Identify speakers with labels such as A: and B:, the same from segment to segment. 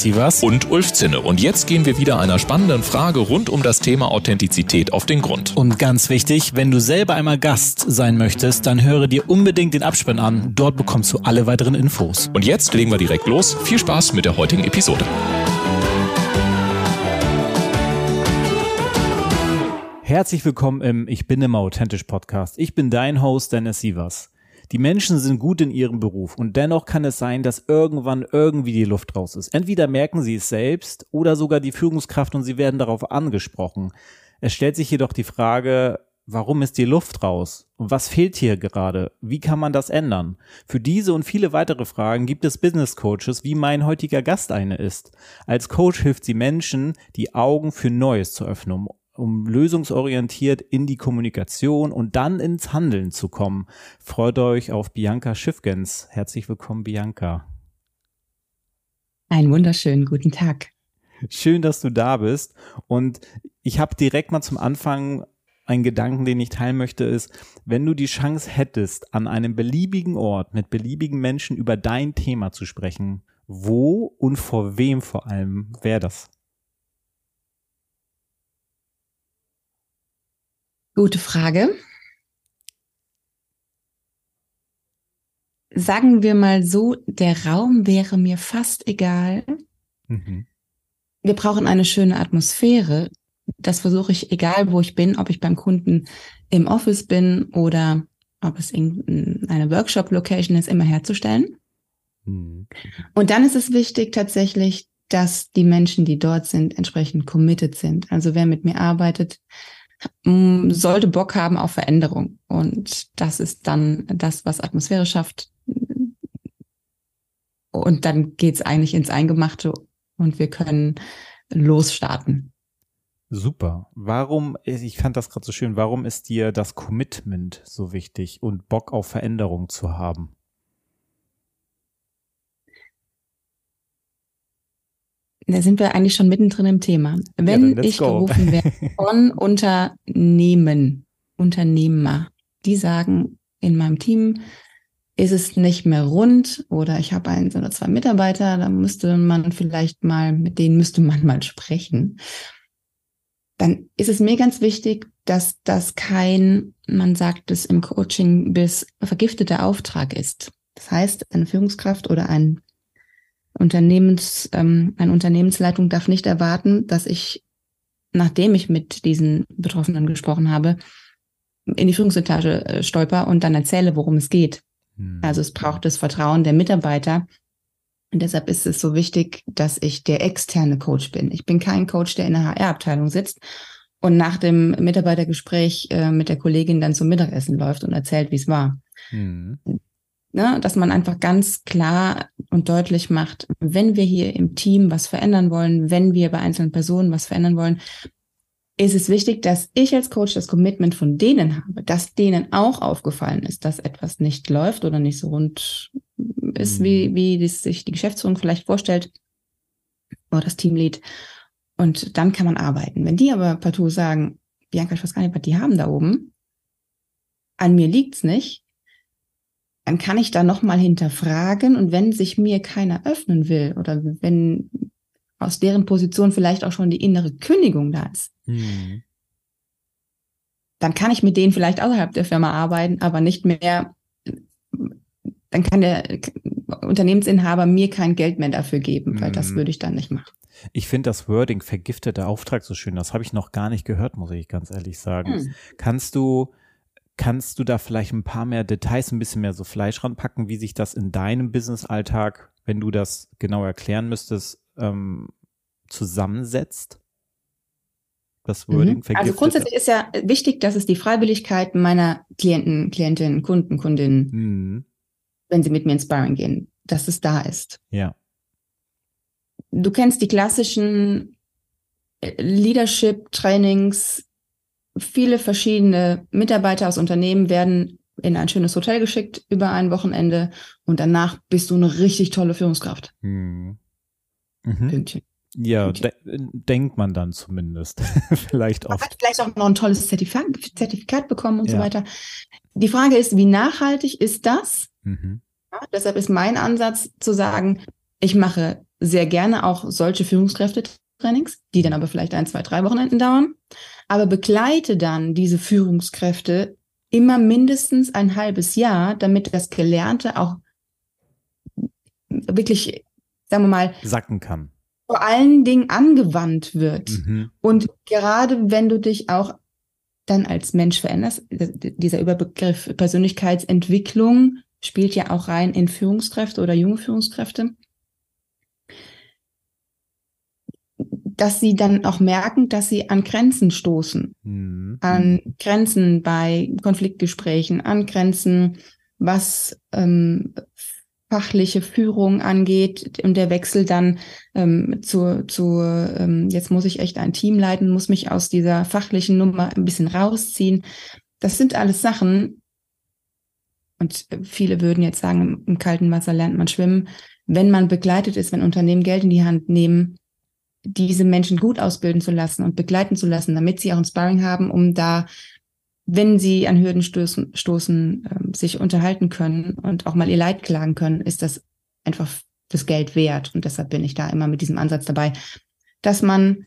A: Sievers
B: und Ulf Zinne. Und jetzt gehen wir wieder einer spannenden Frage rund um das Thema Authentizität auf den Grund.
A: Und ganz wichtig, wenn du selber einmal Gast sein möchtest, dann höre dir unbedingt den Abspann an. Dort bekommst du alle weiteren Infos.
B: Und jetzt legen wir direkt los. Viel Spaß mit der heutigen Episode.
A: Herzlich willkommen im Ich bin immer authentisch Podcast. Ich bin dein Host Dennis Sievers. Die Menschen sind gut in ihrem Beruf und dennoch kann es sein, dass irgendwann irgendwie die Luft raus ist. Entweder merken sie es selbst oder sogar die Führungskraft und sie werden darauf angesprochen. Es stellt sich jedoch die Frage, warum ist die Luft raus? Was fehlt hier gerade? Wie kann man das ändern? Für diese und viele weitere Fragen gibt es Business Coaches, wie mein heutiger Gast eine ist. Als Coach hilft sie Menschen, die Augen für Neues zu öffnen, um lösungsorientiert in die Kommunikation und dann ins Handeln zu kommen. Freut euch auf Bianca Schiffgens. Herzlich willkommen, Bianca.
C: Einen wunderschönen guten Tag.
A: Schön, dass du da bist. Und ich habe direkt mal zum Anfang einen Gedanken, den ich teilen möchte, ist, wenn du die Chance hättest, an einem beliebigen Ort mit beliebigen Menschen über dein Thema zu sprechen, wo und vor wem vor allem wäre das?
C: Gute Frage. Sagen wir mal so, der Raum wäre mir fast egal. Mhm. Wir brauchen eine schöne Atmosphäre. Das versuche ich, egal wo ich bin, ob ich beim Kunden im Office bin oder ob es eine Workshop-Location ist, immer herzustellen. Mhm. Und dann ist es wichtig tatsächlich, dass die Menschen, die dort sind, entsprechend committed sind. Also wer mit mir arbeitet, sollte Bock haben auf Veränderung. Und das ist dann das, was Atmosphäre schafft. Und dann geht's eigentlich ins Eingemachte und wir können losstarten.
A: Super. Warum, ich fand das gerade so schön, warum ist dir das Commitment so wichtig und Bock auf Veränderung zu haben?
C: Da sind wir eigentlich schon mittendrin im Thema. Wenn ja, ich go. gerufen werde von Unternehmen, Unternehmer, die sagen, in meinem Team ist es nicht mehr rund oder ich habe einen oder zwei Mitarbeiter, da müsste man vielleicht mal, mit denen müsste man mal sprechen. Dann ist es mir ganz wichtig, dass das kein, man sagt es im Coaching, bis vergifteter Auftrag ist. Das heißt, eine Führungskraft oder ein Unternehmens, ähm, eine Unternehmensleitung darf nicht erwarten, dass ich, nachdem ich mit diesen Betroffenen gesprochen habe, in die Führungsetage äh, stolper und dann erzähle, worum es geht. Hm. Also es braucht das Vertrauen der Mitarbeiter. Und deshalb ist es so wichtig, dass ich der externe Coach bin. Ich bin kein Coach, der in der HR-Abteilung sitzt und nach dem Mitarbeitergespräch äh, mit der Kollegin dann zum Mittagessen läuft und erzählt, wie es war. Hm ne, dass man einfach ganz klar und deutlich macht, wenn wir hier im Team was verändern wollen, wenn wir bei einzelnen Personen was verändern wollen, ist es wichtig, dass ich als Coach das Commitment von denen habe, dass denen auch aufgefallen ist, dass etwas nicht läuft oder nicht so rund ist, wie, mhm. wie sich die Geschäftsführung vielleicht vorstellt oder das Teamlead. Und dann kann man arbeiten. Wenn die aber partout sagen, Bianca, ich weiß gar nicht, was die haben da oben, an mir liegt's nicht, dann kann ich da nochmal hinterfragen und wenn sich mir keiner öffnen will oder wenn aus deren Position vielleicht auch schon die innere Kündigung da ist, mhm. dann kann ich mit denen vielleicht außerhalb der Firma arbeiten, aber nicht mehr, dann kann der Unternehmensinhaber mir kein Geld mehr dafür geben, weil mhm. das würde ich dann nicht machen.
A: Ich finde das Wording vergifteter Auftrag so schön. Das habe ich noch gar nicht gehört, muss ich ganz ehrlich sagen. Mhm. Kannst du Kannst du da vielleicht ein paar mehr Details, ein bisschen mehr so Fleisch ranpacken, wie sich das in deinem Business-Alltag, wenn du das genau erklären müsstest, ähm, zusammensetzt?
C: Das mhm. Wording mhm. Also grundsätzlich ist ja wichtig, dass es die Freiwilligkeit meiner Klienten, Klientinnen, Kunden, Kundinnen, mhm. wenn sie mit mir ins Sparring gehen, dass es da ist.
A: Ja.
C: du kennst die klassischen äh, Leadership-Trainings. Viele verschiedene Mitarbeiter aus Unternehmen werden in ein schönes Hotel geschickt über ein Wochenende und danach bist du eine richtig tolle Führungskraft.
A: Hm. Mhm. Pünktchen. Ja, de denkt man dann zumindest. vielleicht. Man
C: hat vielleicht auch noch ein tolles Zertifikat, Zertifikat bekommen und ja. so weiter. Die Frage ist, wie nachhaltig ist das? Mhm. Ja, deshalb ist mein Ansatz zu sagen, ich mache sehr gerne auch solche Führungskräfte-Trainings, die dann aber vielleicht ein, zwei, drei Wochenenden dauern, aber begleite dann diese Führungskräfte immer mindestens ein halbes Jahr, damit das Gelernte auch wirklich, sagen wir mal,
A: sacken kann.
C: Vor allen Dingen angewandt wird. Mhm. Und gerade wenn du dich auch dann als Mensch veränderst, dieser Überbegriff Persönlichkeitsentwicklung spielt ja auch rein in Führungskräfte oder junge Führungskräfte. Dass sie dann auch merken, dass sie an Grenzen stoßen, mhm. an Grenzen bei Konfliktgesprächen, an Grenzen, was ähm, fachliche Führung angeht und der Wechsel dann ähm, zu, zu ähm, jetzt muss ich echt ein Team leiten, muss mich aus dieser fachlichen Nummer ein bisschen rausziehen. Das sind alles Sachen, und viele würden jetzt sagen, im kalten Wasser lernt man schwimmen. Wenn man begleitet ist, wenn Unternehmen Geld in die Hand nehmen, diese Menschen gut ausbilden zu lassen und begleiten zu lassen, damit sie auch ein Sparring haben, um da, wenn sie an Hürden stoßen, stoßen äh, sich unterhalten können und auch mal ihr Leid klagen können, ist das einfach das Geld wert. Und deshalb bin ich da immer mit diesem Ansatz dabei, dass man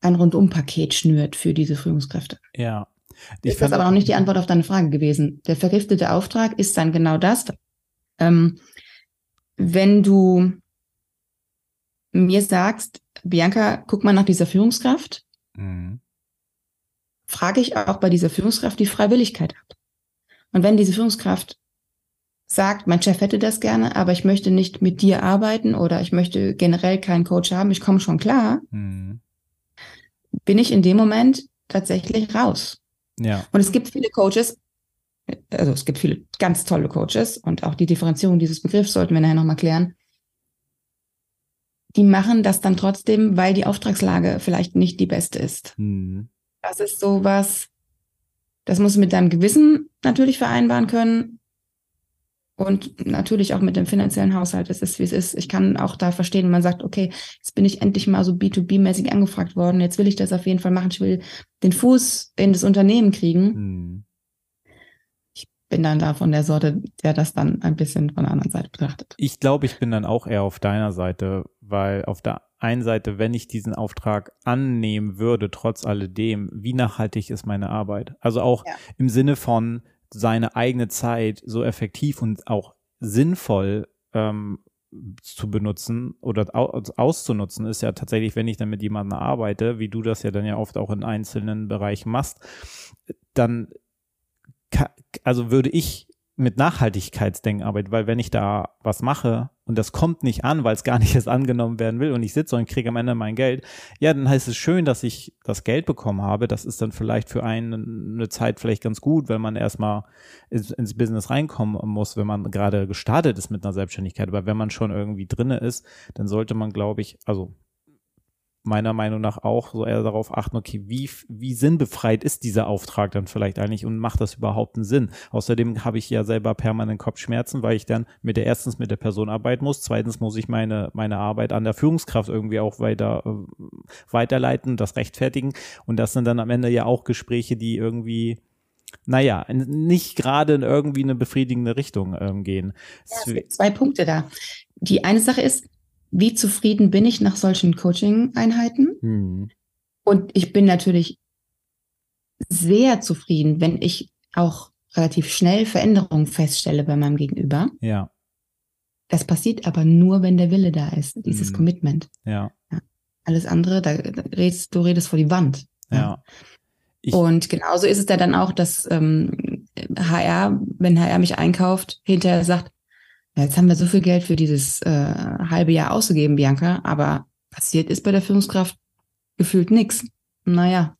C: ein Rundumpaket schnürt für diese Führungskräfte.
A: Ja.
C: Ich ist das aber noch nicht die Antwort auf deine Frage gewesen. Der vergiftete Auftrag ist dann genau das. Ähm, wenn du mir sagst, Bianca, guck mal nach dieser Führungskraft, mhm. frage ich auch bei dieser Führungskraft die Freiwilligkeit ab. Und wenn diese Führungskraft sagt, mein Chef hätte das gerne, aber ich möchte nicht mit dir arbeiten oder ich möchte generell keinen Coach haben, ich komme schon klar, mhm. bin ich in dem Moment tatsächlich raus.
A: Ja.
C: Und es gibt viele Coaches, also es gibt viele ganz tolle Coaches und auch die Differenzierung dieses Begriffs sollten wir nachher nochmal klären die machen das dann trotzdem, weil die Auftragslage vielleicht nicht die beste ist. Mhm. Das ist sowas, das muss mit deinem Gewissen natürlich vereinbaren können und natürlich auch mit dem finanziellen Haushalt. Es ist, wie es ist. Ich kann auch da verstehen, wenn man sagt, okay, jetzt bin ich endlich mal so B2B-mäßig angefragt worden, jetzt will ich das auf jeden Fall machen. Ich will den Fuß in das Unternehmen kriegen. Mhm bin dann da von der Sorte, der das dann ein bisschen von der anderen Seite betrachtet.
A: Ich glaube, ich bin dann auch eher auf deiner Seite, weil auf der einen Seite, wenn ich diesen Auftrag annehmen würde, trotz alledem, wie nachhaltig ist meine Arbeit? Also auch ja. im Sinne von seine eigene Zeit so effektiv und auch sinnvoll ähm, zu benutzen oder auszunutzen, ist ja tatsächlich, wenn ich dann mit jemandem arbeite, wie du das ja dann ja oft auch in einzelnen Bereichen machst, dann also würde ich mit Nachhaltigkeitsdenken arbeiten, weil wenn ich da was mache und das kommt nicht an, weil es gar nicht erst angenommen werden will und ich sitze und kriege am Ende mein Geld, ja, dann heißt es schön, dass ich das Geld bekommen habe. Das ist dann vielleicht für einen eine Zeit vielleicht ganz gut, wenn man erstmal ins, ins Business reinkommen muss, wenn man gerade gestartet ist mit einer Selbstständigkeit. Aber wenn man schon irgendwie drinne ist, dann sollte man, glaube ich, also meiner Meinung nach auch so eher darauf achten, okay, wie, wie sinnbefreit ist dieser Auftrag dann vielleicht eigentlich und macht das überhaupt einen Sinn? Außerdem habe ich ja selber permanent Kopfschmerzen, weil ich dann mit der erstens mit der Person arbeiten muss, zweitens muss ich meine, meine Arbeit an der Führungskraft irgendwie auch weiter, äh, weiterleiten, das rechtfertigen und das sind dann am Ende ja auch Gespräche, die irgendwie naja, nicht gerade in irgendwie eine befriedigende Richtung ähm, gehen.
C: Ja, es gibt zwei Punkte da. Die eine Sache ist, wie zufrieden bin ich nach solchen Coaching-Einheiten? Hm. Und ich bin natürlich sehr zufrieden, wenn ich auch relativ schnell Veränderungen feststelle bei meinem Gegenüber.
A: Ja.
C: Das passiert aber nur, wenn der Wille da ist, dieses hm. Commitment.
A: Ja. ja.
C: Alles andere, da, da redest, du redest vor die Wand.
A: Ja.
C: ja. Und genauso ist es ja dann auch, dass ähm, HR, wenn HR mich einkauft, hinterher sagt, jetzt haben wir so viel Geld für dieses äh, halbe Jahr ausgegeben, Bianca, aber passiert ist bei der Führungskraft gefühlt nichts. Naja.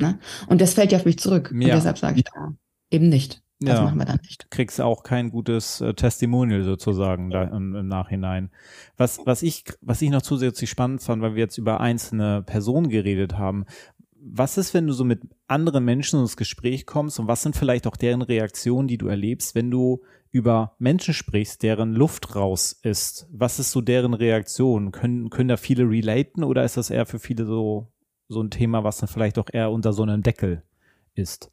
C: Ne? Und das fällt ja auf mich zurück. Ja. Und deshalb sage ich da eben nicht. Das ja, machen wir dann nicht.
A: Du kriegst auch kein gutes äh, Testimonial sozusagen da im, im, Nachhinein. Was, was ich, was ich noch zusätzlich spannend fand, weil wir jetzt über einzelne Personen geredet haben. Was ist, wenn du so mit anderen Menschen ins Gespräch kommst und was sind vielleicht auch deren Reaktionen, die du erlebst, wenn du über Menschen sprichst, deren Luft raus ist? Was ist so deren Reaktion? Können, können da viele relaten oder ist das eher für viele so, so ein Thema, was dann vielleicht auch eher unter so einem Deckel ist?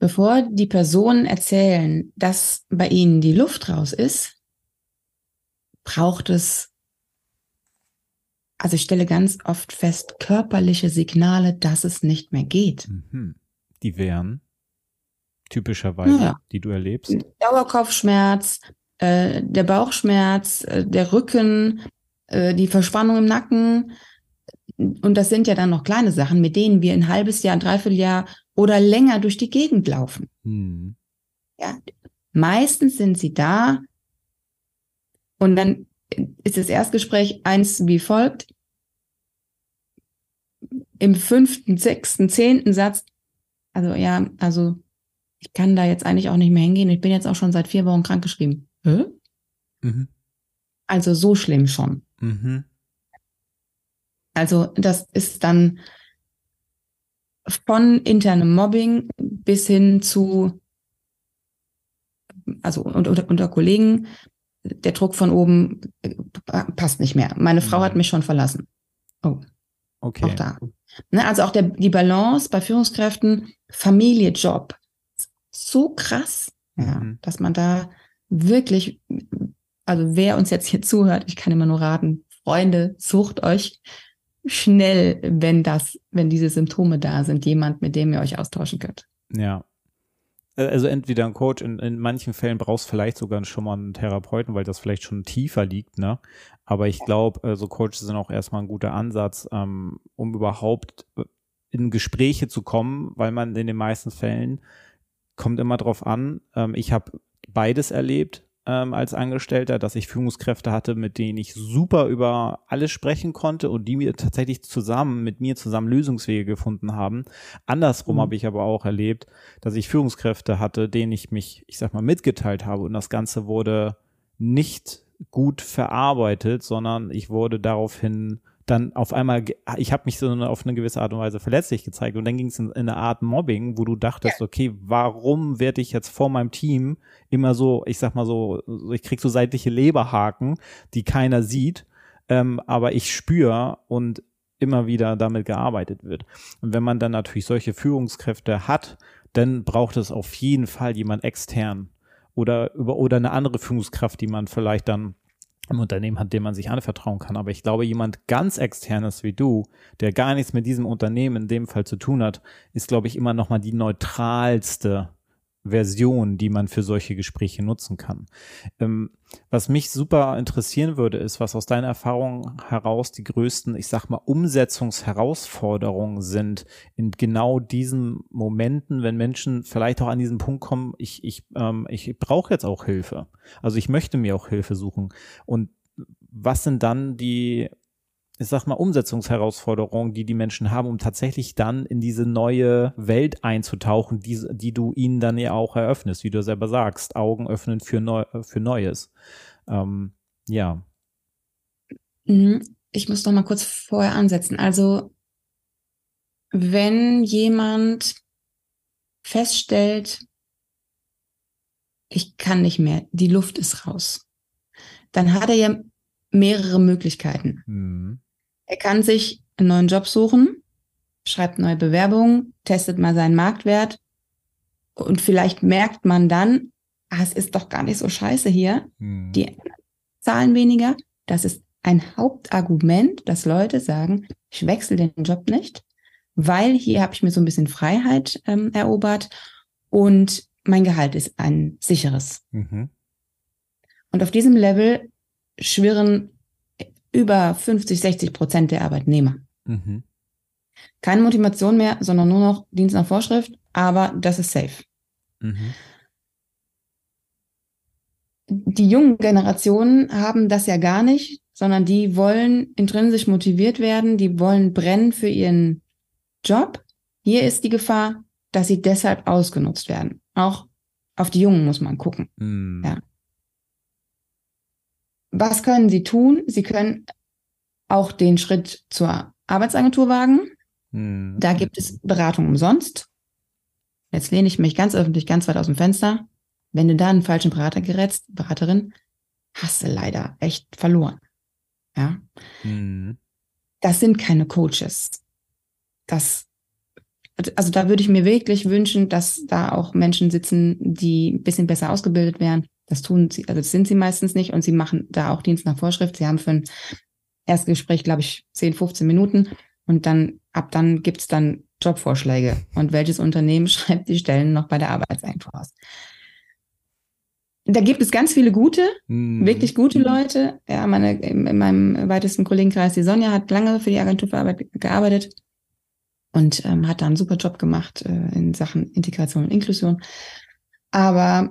C: Bevor die Personen erzählen, dass bei ihnen die Luft raus ist, braucht es, also ich stelle ganz oft fest, körperliche Signale, dass es nicht mehr geht. Mhm.
A: Die wären typischerweise, ja. die du erlebst?
C: Dauerkopfschmerz, äh, der Bauchschmerz, äh, der Rücken, äh, die Verspannung im Nacken. Und das sind ja dann noch kleine Sachen, mit denen wir ein halbes Jahr, ein Dreivierteljahr oder länger durch die Gegend laufen. Hm. Ja, meistens sind sie da und dann ist das Erstgespräch eins wie folgt. Im fünften, sechsten, zehnten Satz, also ja, also ich kann da jetzt eigentlich auch nicht mehr hingehen. Ich bin jetzt auch schon seit vier Wochen krankgeschrieben. Hä? Mhm. Also so schlimm schon. Mhm. Also das ist dann von internem Mobbing bis hin zu, also unter, unter Kollegen, der Druck von oben äh, passt nicht mehr. Meine Frau hat mhm. mich schon verlassen. Oh. Okay. Auch da. Ne, also auch der, die Balance bei Führungskräften, Familie, Job. So krass, ja, mhm. dass man da wirklich, also wer uns jetzt hier zuhört, ich kann immer nur raten, Freunde, sucht euch schnell, wenn das, wenn diese Symptome da sind, jemand, mit dem ihr euch austauschen könnt.
A: Ja. Äh, also entweder ein Coach, in, in manchen Fällen brauchst du vielleicht sogar schon mal einen Therapeuten, weil das vielleicht schon tiefer liegt, ne? Aber ich glaube, äh, so Coaches sind auch erstmal ein guter Ansatz, ähm, um überhaupt äh, in Gespräche zu kommen, weil man in den meisten Fällen kommt immer drauf an. Ähm, ich habe beides erlebt ähm, als Angestellter, dass ich Führungskräfte hatte, mit denen ich super über alles sprechen konnte und die mir tatsächlich zusammen, mit mir zusammen Lösungswege gefunden haben. Andersrum mhm. habe ich aber auch erlebt, dass ich Führungskräfte hatte, denen ich mich, ich sag mal, mitgeteilt habe und das Ganze wurde nicht gut verarbeitet, sondern ich wurde daraufhin dann auf einmal, ich habe mich so auf eine gewisse Art und Weise verletzlich gezeigt und dann ging es in, in, eine Art Mobbing, wo du dachtest, okay, warum werde ich jetzt vor meinem Team immer so, ich sag mal so, ich krieg so seitliche Leberhaken, die keiner sieht, ähm, aber ich spüre und immer wieder damit gearbeitet wird. Und wenn man dann natürlich solche Führungskräfte hat, dann braucht es auf jeden Fall jemand extern oder über oder eine andere Führungskraft, die man vielleicht dann im Unternehmen hat, dem man sich anvertrauen kann. Aber ich glaube, jemand ganz externes wie du, der gar nichts mit diesem Unternehmen in dem Fall zu tun hat, ist, glaube ich, immer noch mal die neutralste Version, die man für solche Gespräche nutzen kann. Ähm, was mich super interessieren würde, ist, was aus deiner Erfahrung heraus die größten, ich sag mal, Umsetzungsherausforderungen sind in genau diesen Momenten, wenn Menschen vielleicht auch an diesen Punkt kommen, ich, ich, ähm, ich brauche jetzt auch Hilfe. Also ich möchte mir auch Hilfe suchen. Und was sind dann die ich sag mal, Umsetzungsherausforderungen, die die Menschen haben, um tatsächlich dann in diese neue Welt einzutauchen, die, die du ihnen dann ja auch eröffnest, wie du selber sagst, Augen öffnen für, Neu für Neues. Ähm, ja.
C: Mhm. Ich muss noch mal kurz vorher ansetzen. Also, wenn jemand feststellt, ich kann nicht mehr, die Luft ist raus, dann hat er ja mehrere Möglichkeiten. Mhm. Er kann sich einen neuen Job suchen, schreibt neue Bewerbungen, testet mal seinen Marktwert und vielleicht merkt man dann, ah, es ist doch gar nicht so scheiße hier. Hm. Die zahlen weniger. Das ist ein Hauptargument, dass Leute sagen, ich wechsle den Job nicht, weil hier habe ich mir so ein bisschen Freiheit ähm, erobert und mein Gehalt ist ein sicheres. Mhm. Und auf diesem Level schwirren über 50, 60 Prozent der Arbeitnehmer. Mhm. Keine Motivation mehr, sondern nur noch Dienst nach Vorschrift, aber das ist safe. Mhm. Die jungen Generationen haben das ja gar nicht, sondern die wollen intrinsisch motiviert werden, die wollen brennen für ihren Job. Hier ist die Gefahr, dass sie deshalb ausgenutzt werden. Auch auf die Jungen muss man gucken. Mhm. Ja. Was können sie tun? Sie können auch den Schritt zur Arbeitsagentur wagen. Mhm. Da gibt es Beratung umsonst. Jetzt lehne ich mich ganz öffentlich ganz weit aus dem Fenster. Wenn du da einen falschen Berater gerätst, Beraterin, hast du leider echt verloren. Ja. Mhm. Das sind keine Coaches. Das, also da würde ich mir wirklich wünschen, dass da auch Menschen sitzen, die ein bisschen besser ausgebildet werden. Das tun sie, also das sind sie meistens nicht und sie machen da auch Dienst nach Vorschrift. Sie haben für ein Erstgespräch, glaube ich, 10, 15 Minuten und dann, ab dann gibt's dann Jobvorschläge. Und welches Unternehmen schreibt die Stellen noch bei der Arbeitsagentur aus? Da gibt es ganz viele gute, mhm. wirklich gute Leute. Ja, meine, in meinem weitesten Kollegenkreis, die Sonja, hat lange für die Agentur für Arbeit gearbeitet und ähm, hat da einen super Job gemacht äh, in Sachen Integration und Inklusion. Aber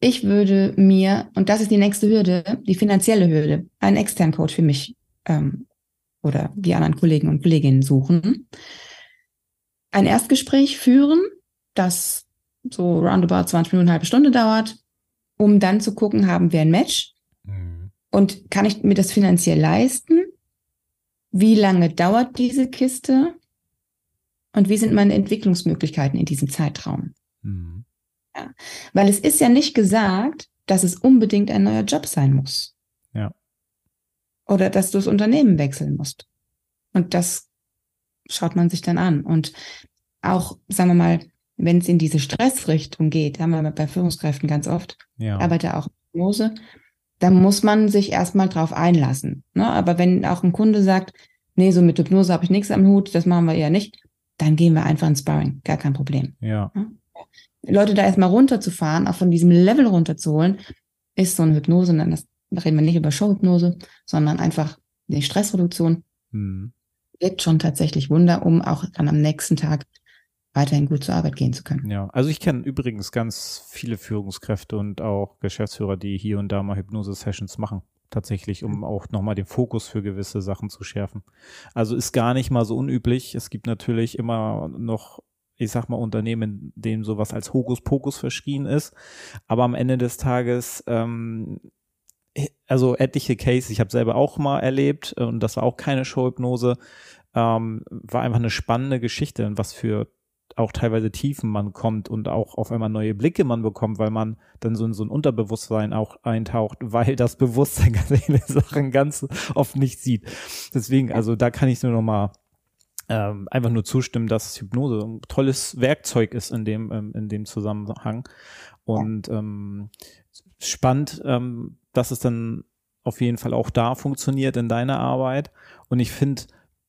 C: ich würde mir, und das ist die nächste Hürde, die finanzielle Hürde, einen externen Coach für mich ähm, oder die anderen Kollegen und Kolleginnen suchen. Ein Erstgespräch führen, das so roundabout 20 Minuten, eine halbe Stunde dauert, um dann zu gucken, haben wir ein Match mhm. und kann ich mir das finanziell leisten? Wie lange dauert diese Kiste? Und wie sind meine Entwicklungsmöglichkeiten in diesem Zeitraum? Mhm. Ja. Weil es ist ja nicht gesagt, dass es unbedingt ein neuer Job sein muss.
A: Ja.
C: Oder dass du das Unternehmen wechseln musst. Und das schaut man sich dann an. Und auch, sagen wir mal, wenn es in diese Stressrichtung geht, haben wir bei Führungskräften ganz oft, ja. arbeite auch Hypnose, da muss man sich erstmal drauf einlassen. Ne? Aber wenn auch ein Kunde sagt, nee, so mit Hypnose habe ich nichts am Hut, das machen wir eher nicht, dann gehen wir einfach ins Sparring, gar kein Problem.
A: Ja.
C: Leute da erstmal runterzufahren, auch von diesem Level runterzuholen, ist so eine Hypnose, dann das, da reden wir nicht über Showhypnose, sondern einfach die Stressreduktion. Mhm. Wirkt schon tatsächlich Wunder, um auch dann am nächsten Tag weiterhin gut zur Arbeit gehen zu können.
A: Ja, also ich kenne übrigens ganz viele Führungskräfte und auch Geschäftsführer, die hier und da mal Hypnose-Sessions machen. Tatsächlich, um auch nochmal den Fokus für gewisse Sachen zu schärfen. Also ist gar nicht mal so unüblich. Es gibt natürlich immer noch ich sag mal, Unternehmen, denen sowas als Hokuspokus verschrien ist. Aber am Ende des Tages, ähm, also etliche Cases, ich habe selber auch mal erlebt und das war auch keine Showhypnose, ähm, war einfach eine spannende Geschichte und was für auch teilweise Tiefen man kommt und auch auf einmal neue Blicke man bekommt, weil man dann so in so ein Unterbewusstsein auch eintaucht, weil das Bewusstsein ganz viele Sachen ganz oft nicht sieht. Deswegen, also da kann ich nur noch mal ähm, einfach nur zustimmen, dass Hypnose ein tolles Werkzeug ist in dem, ähm, in dem Zusammenhang. Und ähm, spannend, ähm, dass es dann auf jeden Fall auch da funktioniert in deiner Arbeit. Und ich finde,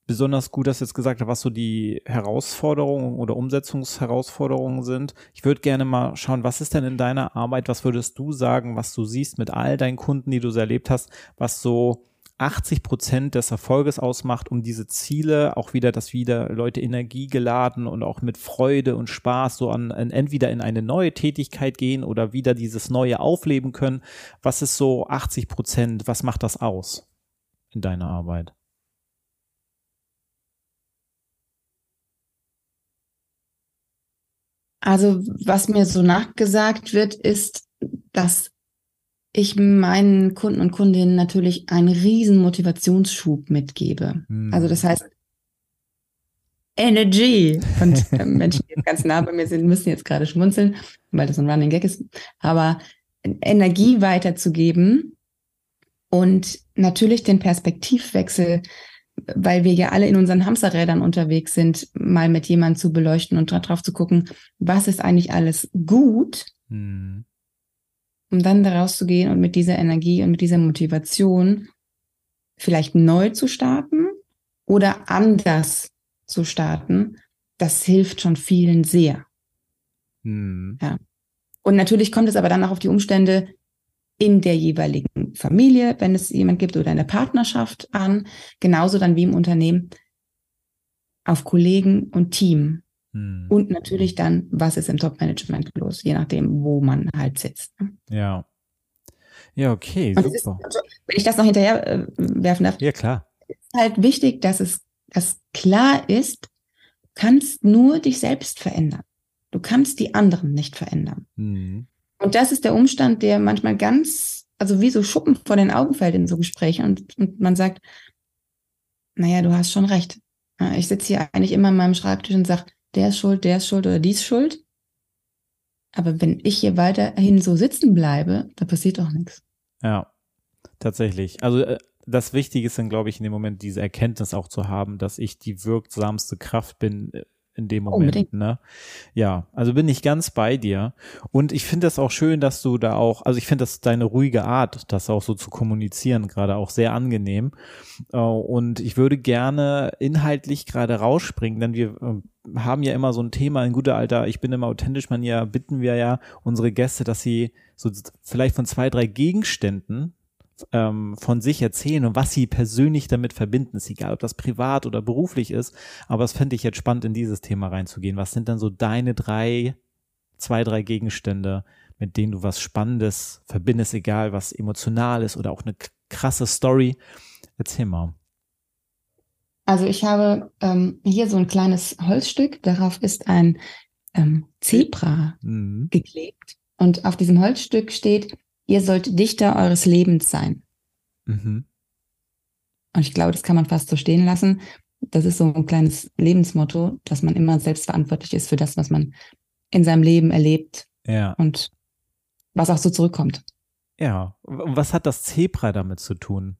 A: besonders gut, dass du jetzt gesagt hast, was so die Herausforderungen oder Umsetzungsherausforderungen sind. Ich würde gerne mal schauen, was ist denn in deiner Arbeit, was würdest du sagen, was du siehst mit all deinen Kunden, die du so erlebt hast, was so 80 Prozent des Erfolges ausmacht, um diese Ziele auch wieder, dass wieder Leute energiegeladen und auch mit Freude und Spaß so an, an entweder in eine neue Tätigkeit gehen oder wieder dieses neue aufleben können. Was ist so 80 Prozent? Was macht das aus in deiner Arbeit?
C: Also was mir so nachgesagt wird, ist, dass ich meinen Kunden und Kundinnen natürlich einen riesen Motivationsschub mitgebe. Hm. Also das heißt, Energy. Und äh, Menschen, die jetzt ganz nah bei mir sind, müssen jetzt gerade schmunzeln, weil das ein Running Gag ist. Aber Energie weiterzugeben und natürlich den Perspektivwechsel weil wir ja alle in unseren Hamsterrädern unterwegs sind, mal mit jemandem zu beleuchten und darauf zu gucken, was ist eigentlich alles gut, hm. Um dann daraus zu gehen und mit dieser Energie und mit dieser Motivation vielleicht neu zu starten oder anders zu starten, das hilft schon vielen sehr. Hm. Ja. Und natürlich kommt es aber dann auch auf die Umstände in der jeweiligen Familie, wenn es jemand gibt, oder in der Partnerschaft an, genauso dann wie im Unternehmen, auf Kollegen und Team. Hm. Und natürlich dann, was ist im Top-Management los, je nachdem, wo man halt sitzt.
A: Ja. Ja, okay, super.
C: Ist, also, wenn ich das noch hinterher äh, werfen darf.
A: Ja, klar.
C: Ist halt wichtig, dass es dass klar ist, kannst nur dich selbst verändern. Du kannst die anderen nicht verändern. Mhm. Und das ist der Umstand, der manchmal ganz, also wie so Schuppen vor den Augen fällt in so Gesprächen und, und man sagt, naja, du hast schon recht. Ich sitze hier eigentlich immer an meinem Schreibtisch und sage, der ist schuld, der ist schuld oder die ist schuld. Aber wenn ich hier weiterhin so sitzen bleibe, da passiert auch nichts.
A: Ja, tatsächlich. Also äh, das Wichtige ist dann, glaube ich, in dem Moment diese Erkenntnis auch zu haben, dass ich die wirksamste Kraft bin äh, in dem Moment. Unbedingt. Ne? Ja, also bin ich ganz bei dir. Und ich finde das auch schön, dass du da auch, also ich finde das deine ruhige Art, das auch so zu kommunizieren, gerade auch sehr angenehm. Äh, und ich würde gerne inhaltlich gerade rausspringen, denn wir äh, haben ja immer so ein Thema in guter Alter, ich bin immer authentisch Manier, bitten wir ja unsere Gäste, dass sie so vielleicht von zwei, drei Gegenständen ähm, von sich erzählen und was sie persönlich damit verbinden. Ist egal, ob das privat oder beruflich ist, aber es fände ich jetzt spannend, in dieses Thema reinzugehen. Was sind dann so deine drei, zwei, drei Gegenstände, mit denen du was Spannendes verbindest, egal was emotional ist oder auch eine krasse Story? Erzähl mal.
C: Also ich habe ähm, hier so ein kleines Holzstück, darauf ist ein ähm, Zebra mhm. geklebt. Und auf diesem Holzstück steht, ihr sollt Dichter eures Lebens sein. Mhm. Und ich glaube, das kann man fast so stehen lassen. Das ist so ein kleines Lebensmotto, dass man immer selbstverantwortlich ist für das, was man in seinem Leben erlebt.
A: Ja.
C: Und was auch so zurückkommt.
A: Ja. Was hat das Zebra damit zu tun?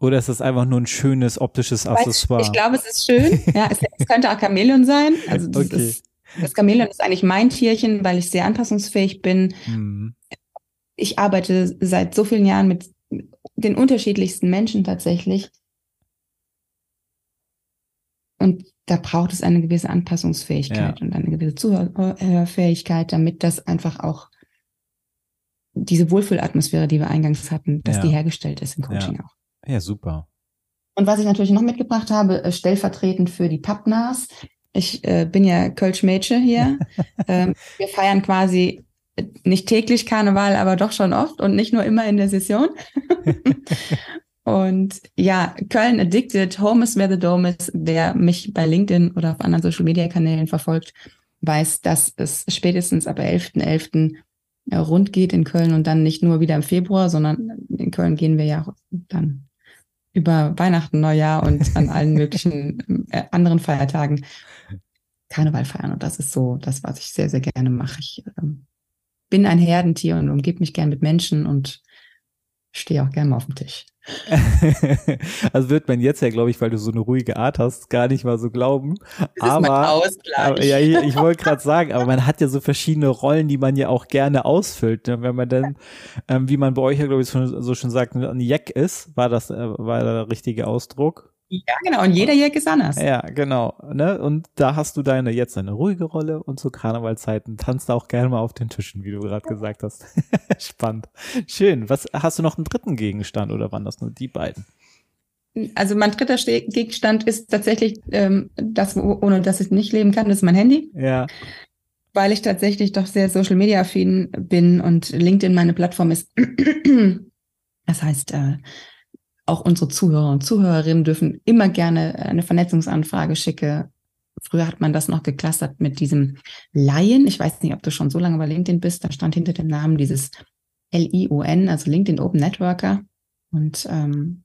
A: Oder ist das einfach nur ein schönes optisches Accessoire?
C: Ich, ich glaube, es ist schön. Ja, es, es könnte auch Chamäleon sein. Also das, okay. ist, das Chamäleon ist eigentlich mein Tierchen, weil ich sehr anpassungsfähig bin. Mhm ich arbeite seit so vielen Jahren mit den unterschiedlichsten Menschen tatsächlich. Und da braucht es eine gewisse Anpassungsfähigkeit ja. und eine gewisse Zuhörfähigkeit, damit das einfach auch diese Wohlfühlatmosphäre, die wir eingangs hatten, dass ja. die hergestellt ist im Coaching
A: ja.
C: auch.
A: Ja, super.
C: Und was ich natürlich noch mitgebracht habe, äh, stellvertretend für die Pappnas. Ich äh, bin ja Kölsch-Mädchen hier. ähm, wir feiern quasi nicht täglich Karneval, aber doch schon oft und nicht nur immer in der Session. und ja, Köln Addicted, Home is where the dome is. Wer mich bei LinkedIn oder auf anderen Social Media Kanälen verfolgt, weiß, dass es spätestens ab 11.11. .11. Äh, rund geht in Köln und dann nicht nur wieder im Februar, sondern in Köln gehen wir ja dann über Weihnachten, Neujahr und an allen möglichen äh, anderen Feiertagen Karneval feiern. Und das ist so das, was ich sehr, sehr gerne mache. Ich ähm, bin ein Herdentier und umgebe mich gern mit Menschen und stehe auch gerne mal auf dem Tisch.
A: also wird man jetzt ja, glaube ich, weil du so eine ruhige Art hast, gar nicht mal so glauben.
C: Das
A: aber,
C: ist
A: aber ja, ich, ich wollte gerade sagen, aber man hat ja so verschiedene Rollen, die man ja auch gerne ausfüllt. Ne? Wenn man dann, ähm, wie man bei euch ja, glaube ich, so schon sagt, ein Jack ist, war das, äh, war der richtige Ausdruck?
C: Ja, genau. Und jeder Jack ist anders.
A: Ja, genau. Ne? Und da hast du deine jetzt eine ruhige Rolle und zu Karnevalzeiten tanzt auch gerne mal auf den Tischen, wie du gerade gesagt hast. Spannend. Schön. Was hast du noch einen dritten Gegenstand oder waren das nur die beiden?
C: Also mein dritter Gegenstand ist tatsächlich ähm, das, ohne das ich nicht leben kann, das ist mein Handy.
A: Ja.
C: Weil ich tatsächlich doch sehr Social Media affin bin und LinkedIn meine Plattform ist. das heißt, äh, auch unsere Zuhörer und Zuhörerinnen dürfen immer gerne eine Vernetzungsanfrage schicken. Früher hat man das noch geklustert mit diesem Laien. Ich weiß nicht, ob du schon so lange bei LinkedIn bist. Da stand hinter dem Namen dieses L-I-O-N, also LinkedIn Open Networker. Und ähm,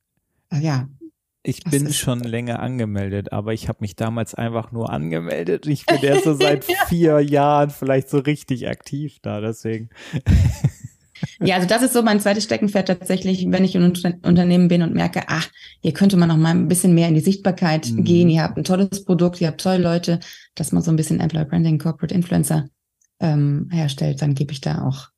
C: äh, ja.
A: Ich bin schon länger angemeldet, aber ich habe mich damals einfach nur angemeldet. Ich bin erst so seit vier Jahren vielleicht so richtig aktiv da, deswegen.
C: Ja, also das ist so mein zweites Steckenpferd tatsächlich, wenn ich in ein Unternehmen bin und merke, ach, hier könnte man noch mal ein bisschen mehr in die Sichtbarkeit mhm. gehen. Ihr habt ein tolles Produkt, ihr habt tolle Leute, dass man so ein bisschen Employer Branding, Corporate Influencer ähm, herstellt, dann gebe ich da auch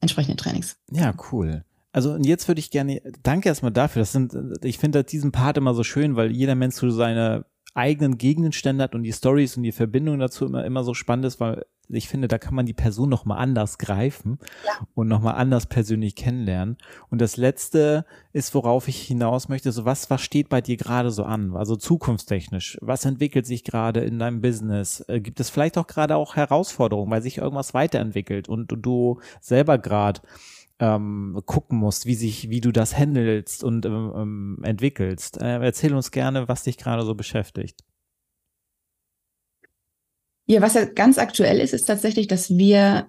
C: entsprechende Trainings.
A: Ja, cool. Also und jetzt würde ich gerne, danke erstmal dafür. Das sind, ich finde diesen Part immer so schön, weil jeder Mensch so seine eigenen Gegenstände hat und die Stories und die Verbindung dazu immer, immer so spannend ist, weil ich finde, da kann man die Person noch mal anders greifen ja. und noch mal anders persönlich kennenlernen. Und das letzte ist, worauf ich hinaus möchte, so was, was steht bei dir gerade so an? Also zukunftstechnisch. Was entwickelt sich gerade in deinem Business? Äh, gibt es vielleicht auch gerade auch Herausforderungen, weil sich irgendwas weiterentwickelt und du selber gerade ähm, gucken musst, wie sich, wie du das handelst und ähm, ähm, entwickelst. Äh, erzähl uns gerne, was dich gerade so beschäftigt.
C: Ja, was ja ganz aktuell ist, ist tatsächlich, dass wir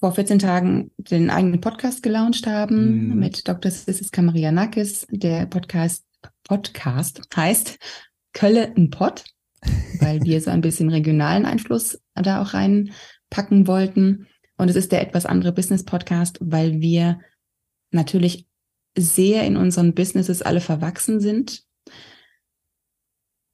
C: vor 14 Tagen den eigenen Podcast gelauncht haben mm. mit Dr. Sissis Kamarianakis. Der Podcast, Podcast heißt Kölle ein Pott, weil wir so ein bisschen regionalen Einfluss da auch reinpacken wollten. Und es ist der etwas andere Business-Podcast, weil wir natürlich sehr in unseren Businesses alle verwachsen sind.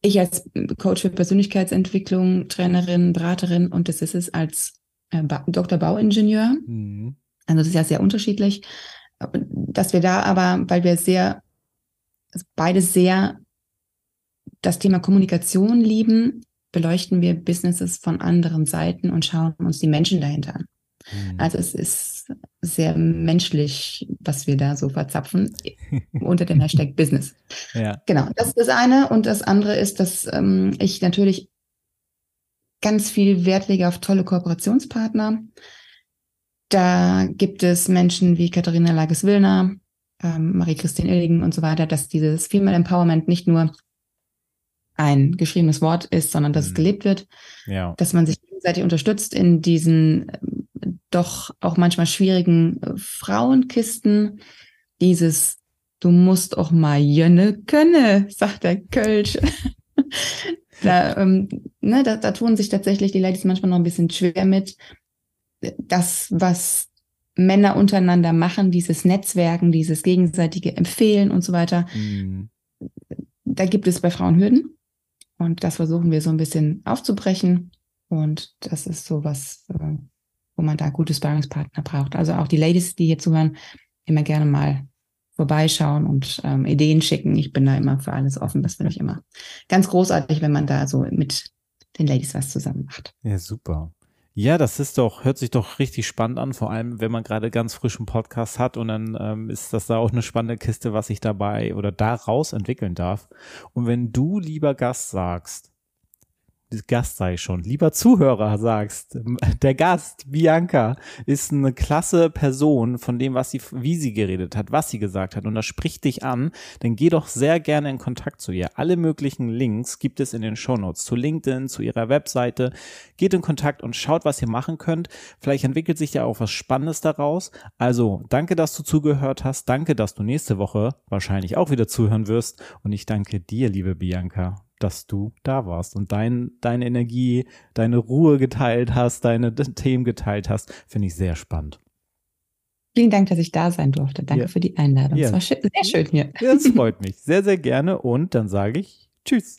C: Ich als Coach für Persönlichkeitsentwicklung, Trainerin, Beraterin und das ist es als äh, ba Dr. Bauingenieur. Mhm. Also das ist ja sehr unterschiedlich. Dass wir da aber, weil wir sehr, also beide sehr das Thema Kommunikation lieben, beleuchten wir Businesses von anderen Seiten und schauen uns die Menschen dahinter an. Mhm. Also es ist sehr menschlich, was wir da so verzapfen unter dem Hashtag Business. Ja. Genau, das ist das eine. Und das andere ist, dass ähm, ich natürlich ganz viel Wert lege auf tolle Kooperationspartner. Da gibt es Menschen wie Katharina Lages-Willner, ähm, Marie-Christine Illigen und so weiter, dass dieses Female Empowerment nicht nur ein geschriebenes Wort ist, sondern dass mhm. es gelebt wird, ja. dass man sich gegenseitig unterstützt in diesen doch auch manchmal schwierigen äh, Frauenkisten. Dieses, du musst auch mal jönne könne, sagt der Kölsch. da, ähm, ne, da, da tun sich tatsächlich die Ladies manchmal noch ein bisschen schwer mit. Das, was Männer untereinander machen, dieses Netzwerken, dieses gegenseitige Empfehlen und so weiter. Mhm. Da gibt es bei Frauen Hürden. Und das versuchen wir so ein bisschen aufzubrechen. Und das ist so was, äh, wo man da gute Sparringspartner braucht. Also auch die Ladies, die hier zuhören, immer gerne mal vorbeischauen und ähm, Ideen schicken. Ich bin da immer für alles offen. Das finde ich immer ganz großartig, wenn man da so mit den Ladies was zusammen macht.
A: Ja, super. Ja, das ist doch, hört sich doch richtig spannend an, vor allem wenn man gerade ganz frischen Podcast hat und dann ähm, ist das da auch eine spannende Kiste, was sich dabei oder daraus entwickeln darf. Und wenn du, lieber Gast, sagst, Gast sei schon, lieber Zuhörer sagst, der Gast, Bianca, ist eine klasse Person von dem, was sie, wie sie geredet hat, was sie gesagt hat und das spricht dich an, dann geh doch sehr gerne in Kontakt zu ihr. Alle möglichen Links gibt es in den Shownotes zu LinkedIn, zu ihrer Webseite. Geht in Kontakt und schaut, was ihr machen könnt. Vielleicht entwickelt sich ja auch was Spannendes daraus. Also, danke, dass du zugehört hast. Danke, dass du nächste Woche wahrscheinlich auch wieder zuhören wirst. Und ich danke dir, liebe Bianca, dass du da warst und dein, deine Energie, deine Ruhe geteilt hast, deine Themen geteilt hast, finde ich sehr spannend.
C: Vielen Dank, dass ich da sein durfte. Danke ja. für die Einladung. Ja. Es war schön, sehr schön hier.
A: Das freut mich. Sehr, sehr gerne. Und dann sage ich Tschüss.